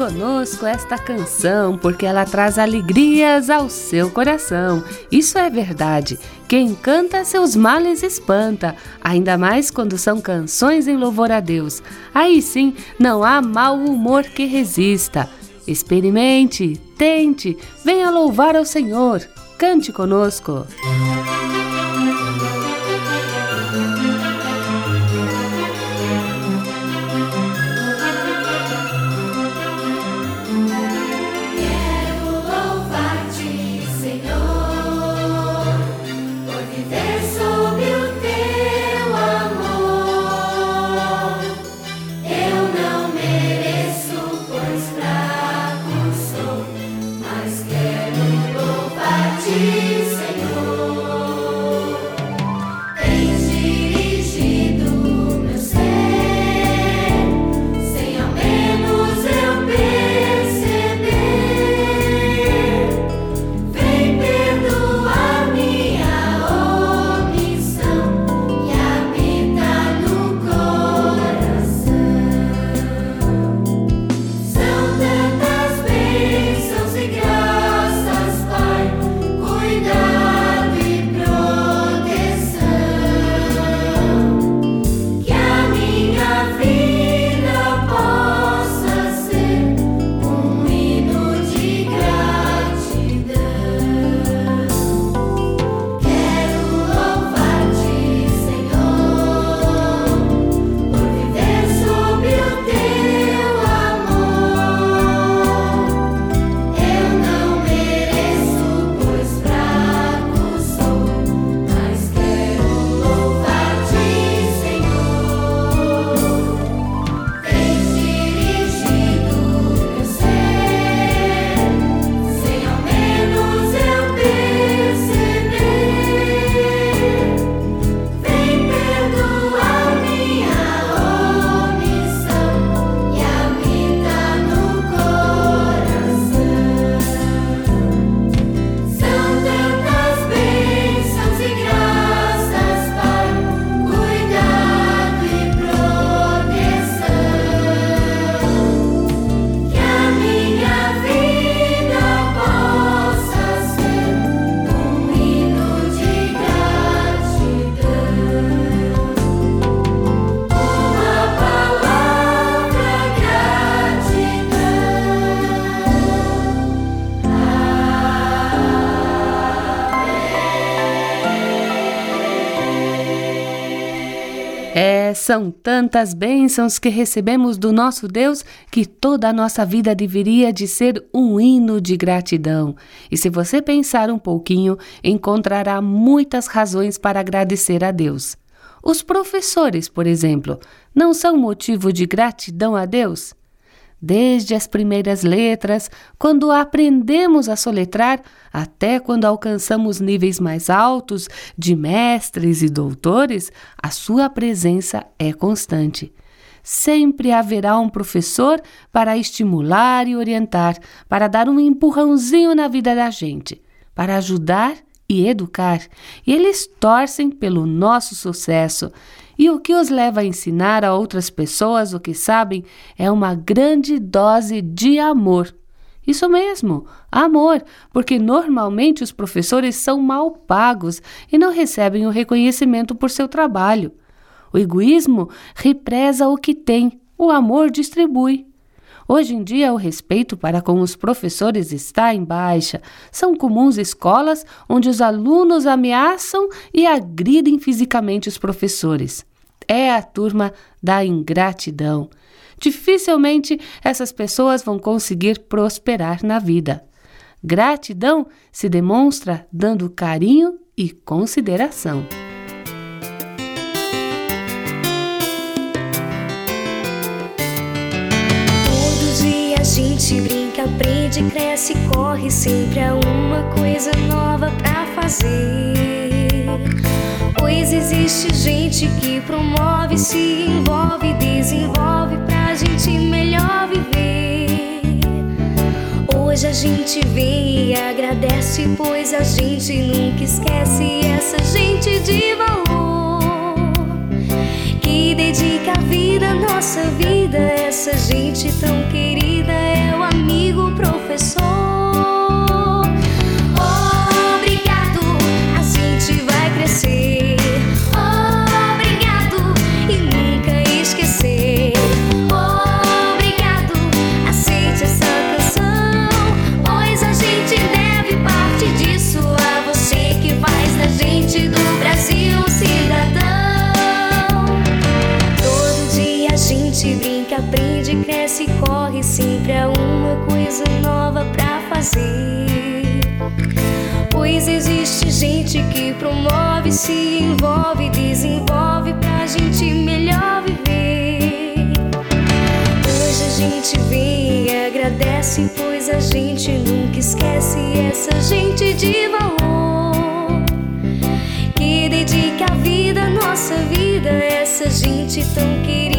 Conosco esta canção, porque ela traz alegrias ao seu coração. Isso é verdade. Quem canta seus males espanta, ainda mais quando são canções em louvor a Deus. Aí sim, não há mau humor que resista. Experimente, tente, venha louvar ao Senhor. Cante conosco. Música São tantas bênçãos que recebemos do nosso Deus que toda a nossa vida deveria de ser um hino de gratidão. E se você pensar um pouquinho, encontrará muitas razões para agradecer a Deus. Os professores, por exemplo, não são motivo de gratidão a Deus? Desde as primeiras letras, quando aprendemos a soletrar, até quando alcançamos níveis mais altos de mestres e doutores, a sua presença é constante. Sempre haverá um professor para estimular e orientar, para dar um empurrãozinho na vida da gente, para ajudar e educar. E eles torcem pelo nosso sucesso. E o que os leva a ensinar a outras pessoas o que sabem é uma grande dose de amor. Isso mesmo, amor, porque normalmente os professores são mal pagos e não recebem o reconhecimento por seu trabalho. O egoísmo represa o que tem, o amor distribui. Hoje em dia, o respeito para com os professores está em baixa. São comuns escolas onde os alunos ameaçam e agridem fisicamente os professores é a turma da ingratidão. Dificilmente essas pessoas vão conseguir prosperar na vida. Gratidão se demonstra dando carinho e consideração. Todo dia a gente brinca, aprende, cresce, corre sempre há uma coisa nova para fazer. Pois existe gente que promove, se envolve, desenvolve pra gente melhor viver. Hoje a gente vê e agradece, pois a gente nunca esquece essa gente de valor que dedica a vida, nossa vida, essa gente tão querida sempre há uma coisa nova pra fazer. Pois existe gente que promove, se envolve, desenvolve pra gente melhor viver. Hoje a gente vem e agradece, pois a gente nunca esquece essa gente de valor. Que dedica a vida, nossa vida, essa gente tão querida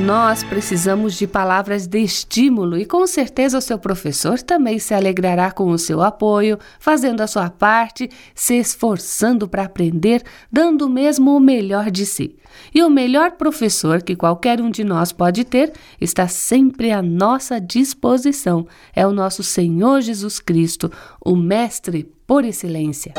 nós precisamos de palavras de estímulo e com certeza o seu professor também se alegrará com o seu apoio, fazendo a sua parte, se esforçando para aprender, dando mesmo o melhor de si. E o melhor professor que qualquer um de nós pode ter está sempre à nossa disposição. É o nosso Senhor Jesus Cristo, o Mestre por excelência.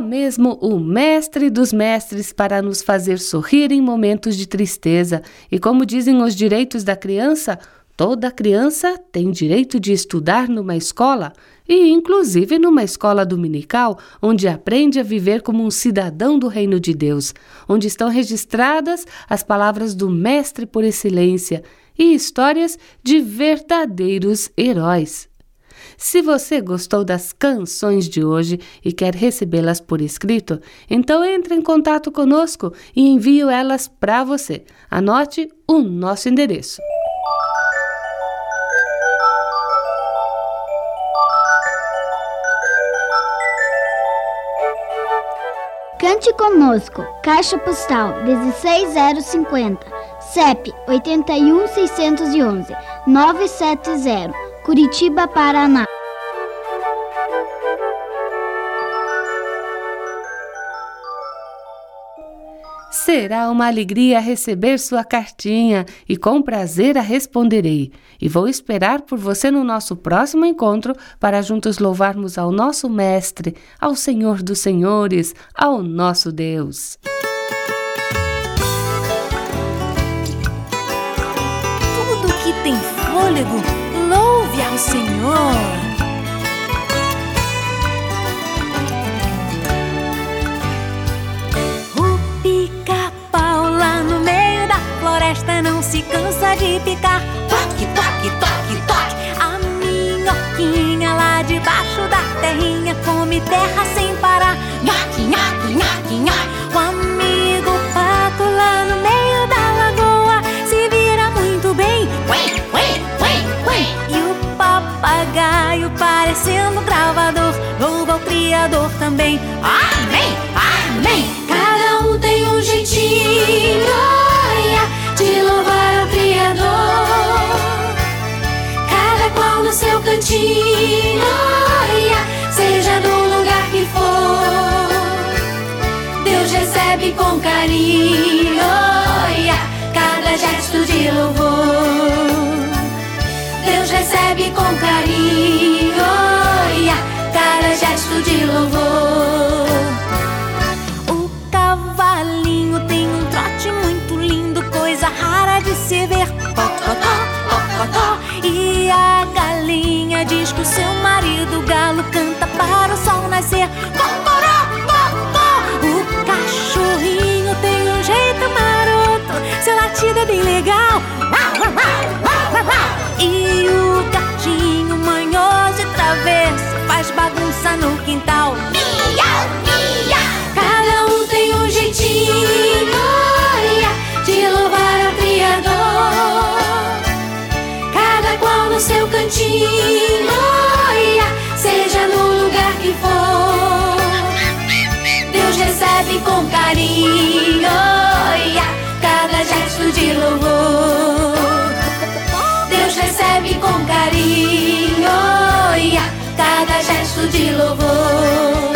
Mesmo o mestre dos mestres para nos fazer sorrir em momentos de tristeza. E como dizem os direitos da criança, Toda criança tem direito de estudar numa escola e, inclusive, numa escola dominical, onde aprende a viver como um cidadão do reino de Deus, onde estão registradas as palavras do Mestre por excelência e histórias de verdadeiros heróis. Se você gostou das canções de hoje e quer recebê-las por escrito, então entre em contato conosco e envio elas para você. Anote o nosso endereço. Cante conosco, Caixa Postal 16050, CEP 81611 970, Curitiba, Paraná. Será uma alegria receber sua cartinha e com prazer a responderei. E vou esperar por você no nosso próximo encontro para juntos louvarmos ao nosso Mestre, ao Senhor dos Senhores, ao nosso Deus. Tudo que tem fôlego, ao Senhor. floresta não se cansa de picar. Toque, toque, toque, toque. A minhoquinha lá debaixo da terrinha come terra sem parar. Nhoque, nhoque, nhoque, nhoque. O também. Amém, amém. Cada um tem um jeitinho de louvar ao Criador. Cada qual no seu cantinho, seja no lugar que for. Deus recebe com carinho cada gesto de louvor. Deus recebe com carinho O cavalinho tem um trote muito lindo coisa rara de se ver. E a galinha diz que o seu marido galo canta para o sol nascer. O cachorrinho tem um jeito maroto, seu latido é bem legal. E o gatinho manhoso e travesso no quintal. Miau, miau. Cada um tem um jeitinho de louvar ao Criador. Cada qual no seu cantinho, seja no lugar que for. Deus recebe com carinho gesto de louvor.